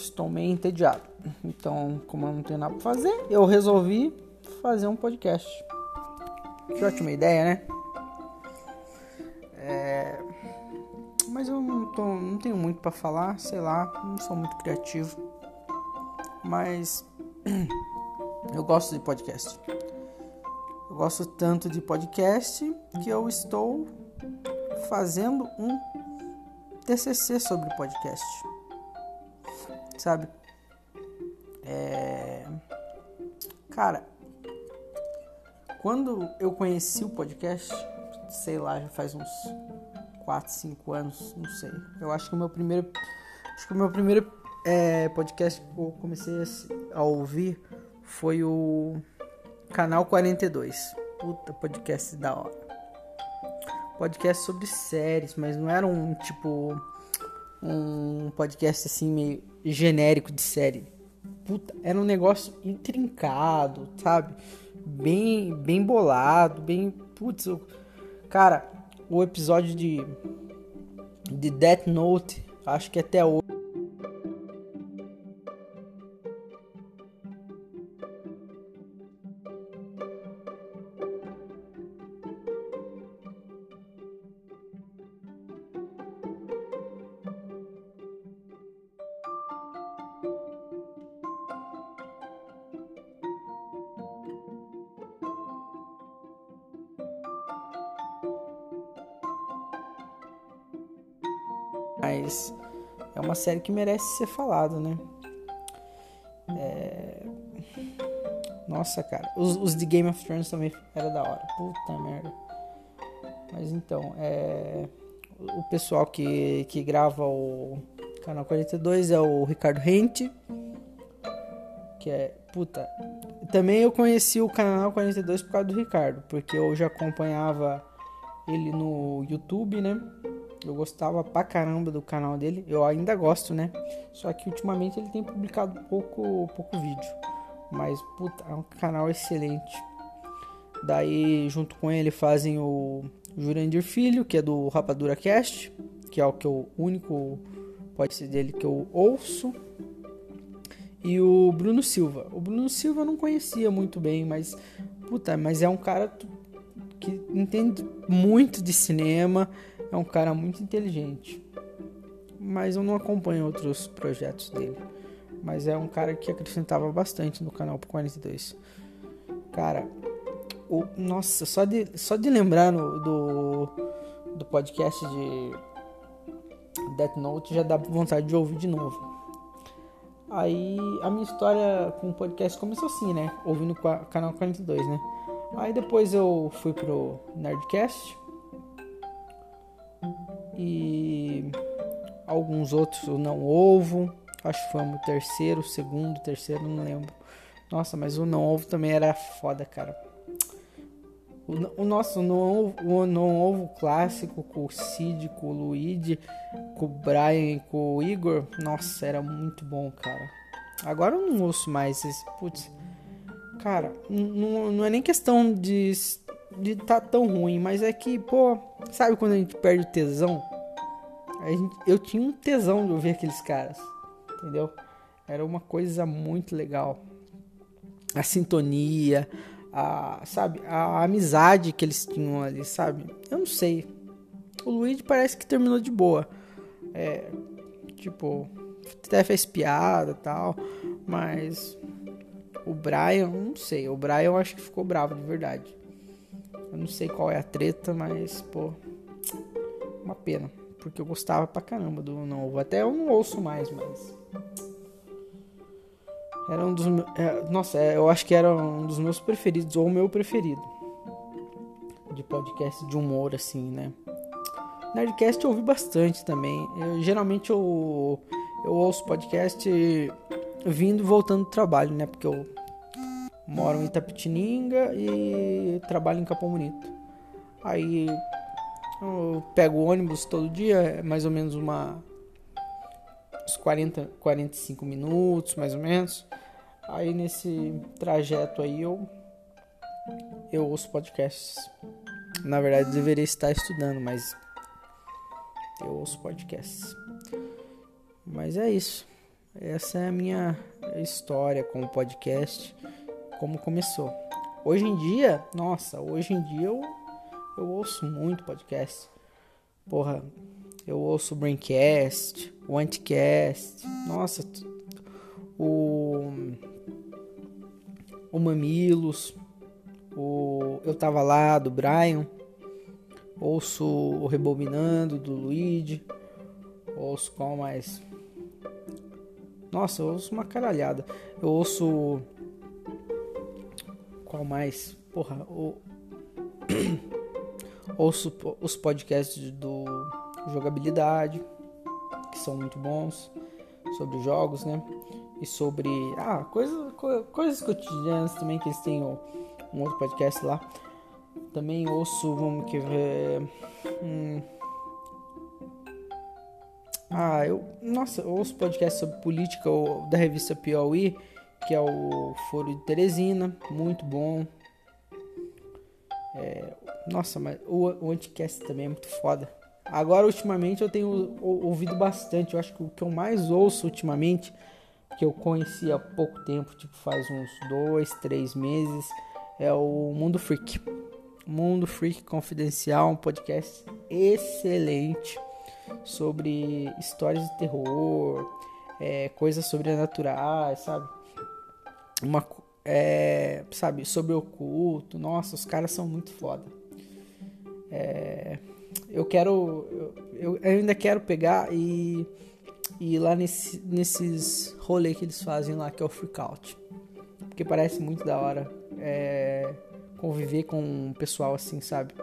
estou meio entediado. Então, como eu não tenho nada pra fazer, eu resolvi fazer um podcast. Que ótima ideia, né? É... Mas eu não, tô, não tenho muito para falar, sei lá, não sou muito criativo. Mas eu gosto de podcast. Eu gosto tanto de podcast que eu estou fazendo um TCC sobre podcast. Sabe? É... Cara, quando eu conheci o podcast, sei lá, já faz uns 4, 5 anos, não sei. Eu acho que o meu primeiro. Acho que o meu primeiro é, podcast que eu comecei a, ouvir foi o Canal 42. Puta, podcast da hora. Podcast sobre séries, mas não era um tipo. Um podcast assim meio genérico de série. Puta, era um negócio intrincado, sabe? Bem, bem bolado, bem. Putz, cara, o episódio de. De Death Note, acho que até hoje. Mas é uma série que merece ser falado, né? É... Nossa, cara. Os, os de Game of Thrones também era da hora. Puta merda. Mas então, é... O pessoal que, que grava o canal 42 é o Ricardo Rente. Que é. Puta. Também eu conheci o canal 42 por causa do Ricardo. Porque eu já acompanhava ele no YouTube, né? Eu gostava pra caramba do canal dele. Eu ainda gosto, né? Só que ultimamente ele tem publicado pouco, pouco vídeo. Mas, puta, é um canal excelente. Daí, junto com ele, fazem o Jurandir Filho, que é do Rapadura Cast, que é o que eu, único pode ser dele que eu ouço. E o Bruno Silva. O Bruno Silva eu não conhecia muito bem, mas puta, mas é um cara que entende muito de cinema é um cara muito inteligente. Mas eu não acompanho outros projetos dele. Mas é um cara que acrescentava bastante no canal 42. Cara, o, nossa, só de, só de lembrar no, do, do podcast de Death Note já dá vontade de ouvir de novo. Aí a minha história com o podcast começou assim, né? Ouvindo o canal 42, né? Aí depois eu fui pro Nerdcast e alguns outros eu não ovo. Acho que foi o terceiro, o segundo, o terceiro, não lembro. Nossa, mas o não ovo também era foda, cara. O, o nosso não o não ovo clássico com o Cid, com o Luigi, com o Brian e com o Igor, nossa, era muito bom, cara. Agora eu não ouço mais esse, putz. Cara, não, não é nem questão de de tá tão ruim, mas é que, pô, sabe quando a gente perde o tesão? Gente, eu tinha um tesão de ouvir aqueles caras, entendeu? Era uma coisa muito legal. A sintonia, a, sabe, a amizade que eles tinham ali, sabe? Eu não sei. O Luigi parece que terminou de boa. É, tipo, até fez piada tal, mas o Brian, não sei. O Brian eu acho que ficou bravo de verdade. Eu não sei qual é a treta, mas, pô, uma pena. Porque eu gostava pra caramba do novo. Até eu não ouço mais, mas. Era um dos. É, nossa, é, eu acho que era um dos meus preferidos, ou o meu preferido. De podcast de humor, assim, né? Nerdcast eu ouvi bastante também. Eu, geralmente eu, eu ouço podcast vindo e voltando do trabalho, né? Porque eu moro em Itapetininga e trabalho em Capão Bonito. Aí eu pego ônibus todo dia, é mais ou menos uma uns 40, 45 minutos, mais ou menos. Aí nesse trajeto aí eu eu ouço podcasts. Na verdade eu deveria estar estudando, mas eu ouço podcasts. Mas é isso. essa é a minha história com o podcast, como começou. Hoje em dia, nossa, hoje em dia eu, eu ouço muito podcast. Porra, eu ouço o Braincast, o Anticast, nossa, o, o Mamilos, o Eu Tava Lá, do Brian, ouço o Rebobinando, do Luigi, ouço qual mais? Nossa, eu ouço uma caralhada. Eu ouço. Qual mais? Porra, o. ouço os podcasts do Jogabilidade, que são muito bons, sobre jogos, né? E sobre. Ah, coisas, coisas cotidianas também, que eles têm um outro podcast lá. Também ouço, vamos que ver. Hum, ah, eu. Nossa, eu ouço podcast sobre política da revista Piauí, que é o Foro de Teresina, muito bom. É, nossa, mas o, o Anticast também é muito foda. Agora, ultimamente, eu tenho ouvido bastante. Eu acho que o que eu mais ouço ultimamente, que eu conheci há pouco tempo, tipo faz uns dois, três meses, é o Mundo Freak. Mundo Freak Confidencial, um podcast excelente sobre histórias de terror, é, coisas sobrenaturais, sabe? Uma, é, sabe, sobre o oculto. Nossa, os caras são muito foda. É, eu quero, eu, eu, ainda quero pegar e, e ir lá nesse, nesses rolês que eles fazem lá, que é o Freakout. Porque parece muito da hora é, conviver com um pessoal assim, sabe?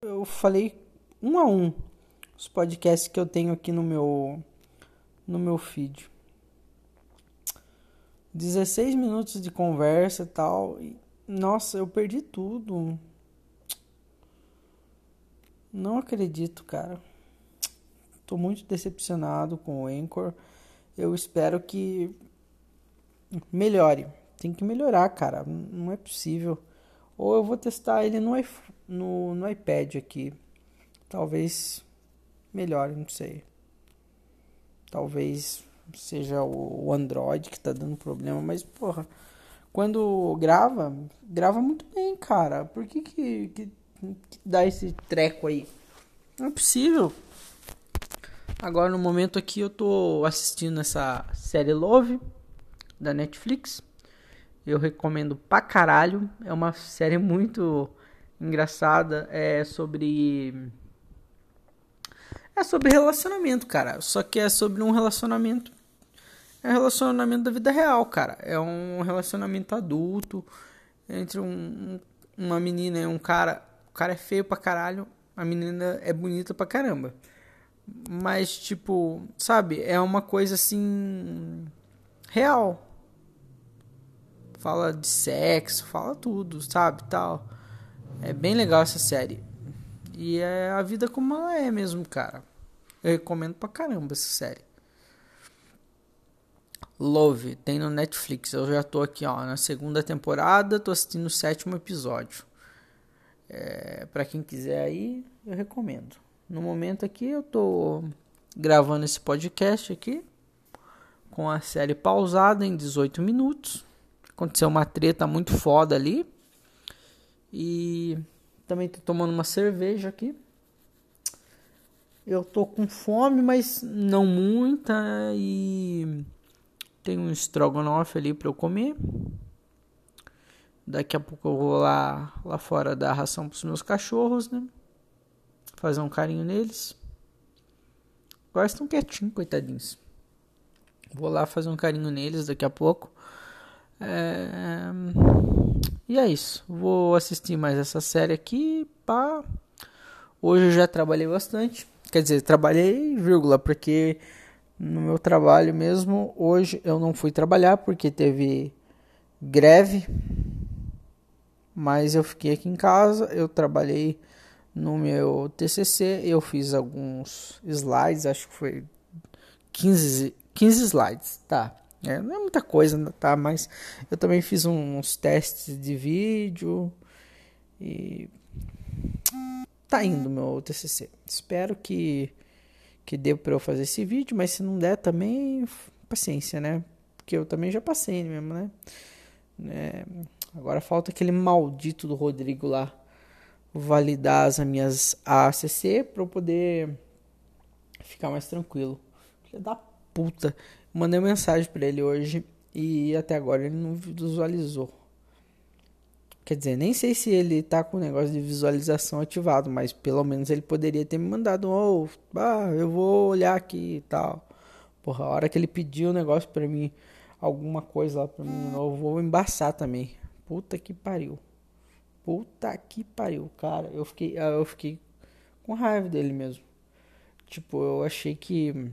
Eu falei um a um os podcasts que eu tenho aqui no meu no meu feed. 16 minutos de conversa e tal. E, nossa, eu perdi tudo. Não acredito, cara. Tô muito decepcionado com o Anchor. Eu espero que melhore. Tem que melhorar, cara. Não é possível. Ou eu vou testar ele no, no, no iPad aqui. Talvez melhore, não sei. Talvez seja o Android que tá dando problema, mas porra, quando grava, grava muito bem, cara. Por que que, que, que dá esse treco aí? Não é possível. Agora no momento aqui eu tô assistindo essa série Love da Netflix. Eu recomendo pra caralho. É uma série muito engraçada. É sobre. É sobre relacionamento, cara. Só que é sobre um relacionamento. É um relacionamento da vida real, cara. É um relacionamento adulto entre um, uma menina e um cara. O cara é feio pra caralho. A menina é bonita pra caramba. Mas, tipo, sabe? É uma coisa assim. Real fala de sexo, fala tudo, sabe, tal. É bem legal essa série. E é a vida como ela é mesmo, cara. Eu recomendo pra caramba essa série. Love, tem no Netflix. Eu já tô aqui, ó, na segunda temporada, tô assistindo o sétimo episódio. É, para quem quiser aí, eu recomendo. No momento aqui eu tô gravando esse podcast aqui com a série pausada em 18 minutos. Aconteceu uma treta muito foda ali. E também tô tomando uma cerveja aqui. Eu tô com fome, mas não muita. E tem um estrogonofe ali para eu comer. Daqui a pouco eu vou lá, lá fora dar ração pros meus cachorros, né? Fazer um carinho neles. Agora estão quietinhos, coitadinhos. Vou lá fazer um carinho neles daqui a pouco. É... E é isso. Vou assistir mais essa série aqui. Pá. Hoje eu já trabalhei bastante. Quer dizer, trabalhei, vírgula, porque no meu trabalho mesmo, hoje eu não fui trabalhar porque teve greve, mas eu fiquei aqui em casa, eu trabalhei no meu TCC, eu fiz alguns slides, acho que foi 15, 15 slides, tá? É, não é muita coisa, tá? Mas eu também fiz uns testes de vídeo e tá indo meu TCC. Espero que que dê para eu fazer esse vídeo, mas se não der também paciência, né? Porque eu também já passei mesmo, né? É, agora falta aquele maldito do Rodrigo lá validar as minhas ACC para eu poder ficar mais tranquilo. Filha da puta. Mandei mensagem para ele hoje e até agora ele não visualizou. Quer dizer, nem sei se ele tá com o negócio de visualização ativado, mas pelo menos ele poderia ter me mandado um, oh, ah, eu vou olhar aqui e tal. Porra, a hora que ele pediu o um negócio para mim, alguma coisa lá para mim, eu vou embaçar também. Puta que pariu. Puta que pariu, cara. Eu fiquei, eu fiquei com raiva dele mesmo. Tipo, eu achei que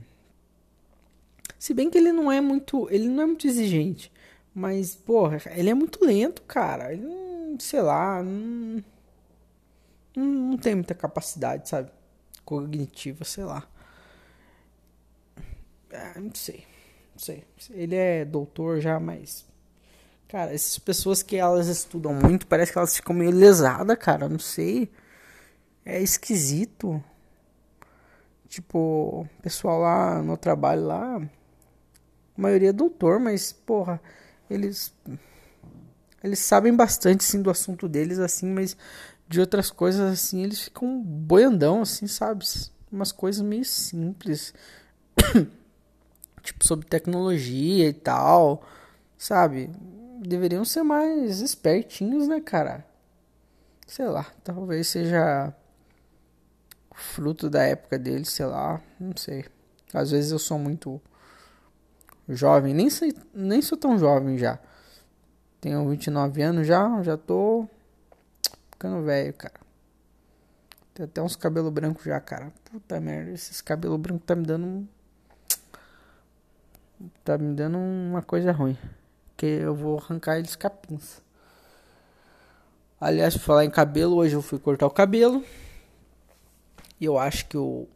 se bem que ele não é muito, ele não é muito exigente, mas porra, ele é muito lento, cara. Ele não, sei lá, não, não tem muita capacidade, sabe? Cognitiva, sei lá. Ah, não sei. Não sei. Ele é doutor já, mas Cara, essas pessoas que elas estudam muito, parece que elas ficam meio lesadas, cara. Não sei. É esquisito. Tipo, pessoal lá no trabalho lá, a maioria é doutor, mas, porra, eles. Eles sabem bastante, sim, do assunto deles, assim, mas de outras coisas, assim, eles ficam boiandão, assim, sabe? Umas coisas meio simples. tipo, sobre tecnologia e tal, sabe? Deveriam ser mais espertinhos, né, cara? Sei lá, talvez seja fruto da época deles, sei lá, não sei. Às vezes eu sou muito jovem, nem, nem sou tão jovem já. Tenho 29 anos já, já tô ficando velho, cara. Tem até uns cabelos brancos já, cara. Puta merda, esses cabelos brancos tá me dando. Tá me dando uma coisa ruim. Que eu vou arrancar eles capins. Aliás, por falar em cabelo, hoje eu fui cortar o cabelo. E eu acho que o,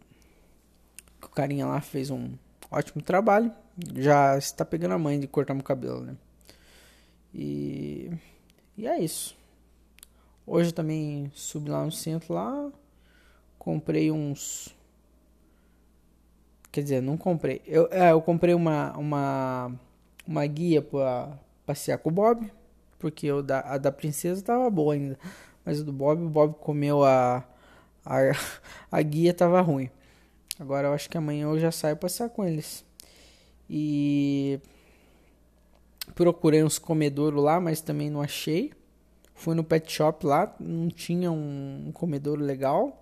que o carinha lá fez um ótimo trabalho. Já está pegando a mãe de cortar meu cabelo, né? E, e é isso. Hoje também subi lá no centro lá, comprei uns Quer dizer, não comprei. Eu, é, eu comprei uma, uma, uma guia para passear com o Bob. Porque o da, a da princesa tava boa ainda. Mas o do Bob, o Bob comeu a, a, a guia tava ruim. Agora eu acho que amanhã eu já saio passear com eles. E procurei uns comedouros lá, mas também não achei. Fui no pet shop lá, não tinha um, comedouro legal.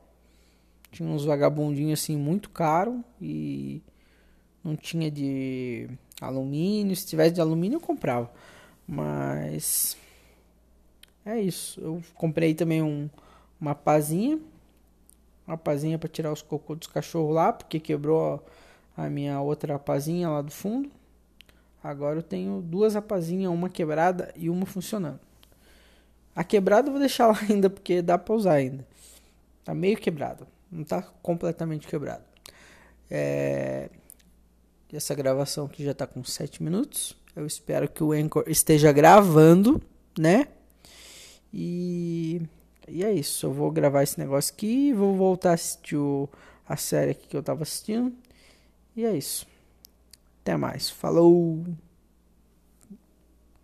Tinha uns vagabundinhos assim muito caro e não tinha de alumínio. Se tivesse de alumínio eu comprava. Mas é isso. Eu comprei também um, uma pazinha. Uma pazinha para tirar os cocô dos cachorros lá, porque quebrou a minha outra pazinha lá do fundo. Agora eu tenho duas rapazinhas, uma quebrada e uma funcionando. A quebrada eu vou deixar lá ainda porque dá pra usar ainda. Tá meio quebrado, não tá completamente quebrado. É... Essa gravação aqui já tá com 7 minutos. Eu espero que o Anchor esteja gravando, né? E, e é isso. Eu vou gravar esse negócio aqui. Vou voltar a assistir o... a série que eu tava assistindo. E é isso. Até mais. Falou!